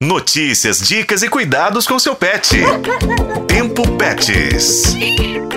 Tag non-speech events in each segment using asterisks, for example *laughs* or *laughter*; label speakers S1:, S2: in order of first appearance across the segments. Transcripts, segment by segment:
S1: Notícias, dicas e cuidados com seu pet. *laughs* Tempo Pets.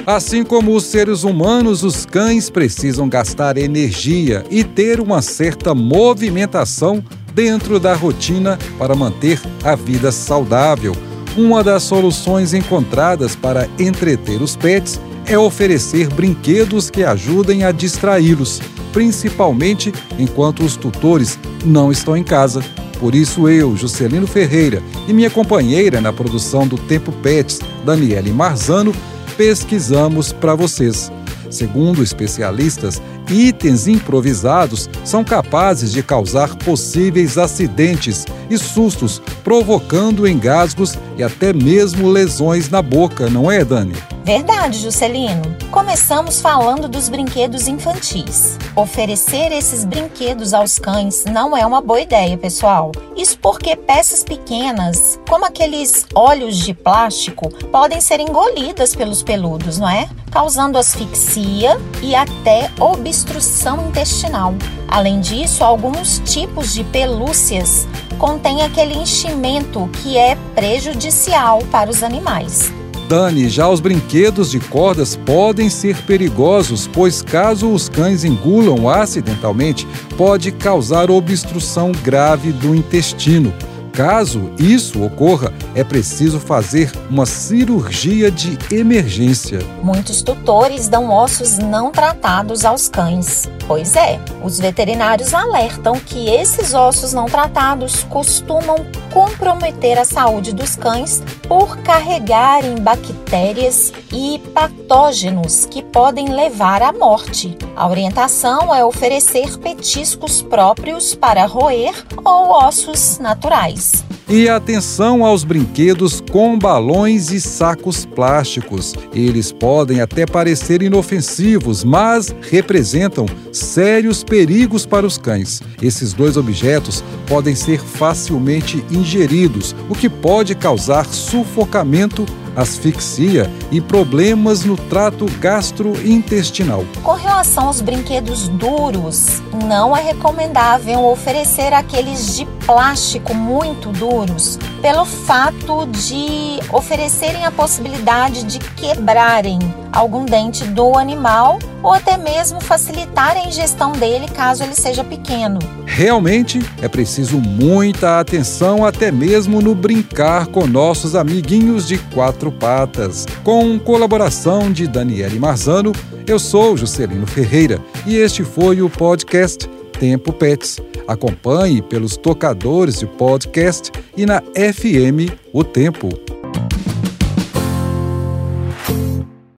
S2: Assim como os seres humanos, os cães precisam gastar energia e ter uma certa movimentação dentro da rotina para manter a vida saudável. Uma das soluções encontradas para entreter os pets é oferecer brinquedos que ajudem a distraí-los, principalmente enquanto os tutores não estão em casa. Por isso, eu, Juscelino Ferreira, e minha companheira na produção do Tempo Pets, Daniele Marzano, pesquisamos para vocês. Segundo especialistas, itens improvisados são capazes de causar possíveis acidentes e sustos, provocando engasgos e até mesmo lesões na boca, não é, Dani?
S3: Verdade, Juscelino. Começamos falando dos brinquedos infantis. Oferecer esses brinquedos aos cães não é uma boa ideia, pessoal. Isso porque peças pequenas, como aqueles olhos de plástico, podem ser engolidas pelos peludos, não é? Causando asfixia e até obstrução intestinal. Além disso, alguns tipos de pelúcias contêm aquele enchimento que é prejudicial para os animais.
S2: Dani, já os brinquedos de cordas podem ser perigosos, pois caso os cães engulam acidentalmente, pode causar obstrução grave do intestino. Caso isso ocorra, é preciso fazer uma cirurgia de emergência.
S3: Muitos tutores dão ossos não tratados aos cães. Pois é, os veterinários alertam que esses ossos não tratados costumam comprometer a saúde dos cães por carregarem bactérias e patógenos que podem levar à morte. A orientação é oferecer petiscos próprios para roer ou ossos naturais.
S2: E atenção aos brinquedos com balões e sacos plásticos. Eles podem até parecer inofensivos, mas representam sérios perigos para os cães. Esses dois objetos podem ser facilmente ingeridos, o que pode causar sufocamento asfixia e problemas no trato gastrointestinal.
S3: Com relação aos brinquedos duros, não é recomendável oferecer aqueles de plástico muito duros, pelo fato de oferecerem a possibilidade de quebrarem algum dente do animal ou até mesmo facilitar a ingestão dele caso ele seja pequeno.
S2: Realmente é preciso muita atenção, até mesmo no brincar com nossos amiguinhos de quatro patas. Com colaboração de Daniele Marzano, eu sou Juscelino Ferreira e este foi o podcast Tempo Pets. Acompanhe pelos tocadores de podcast e na FM O Tempo.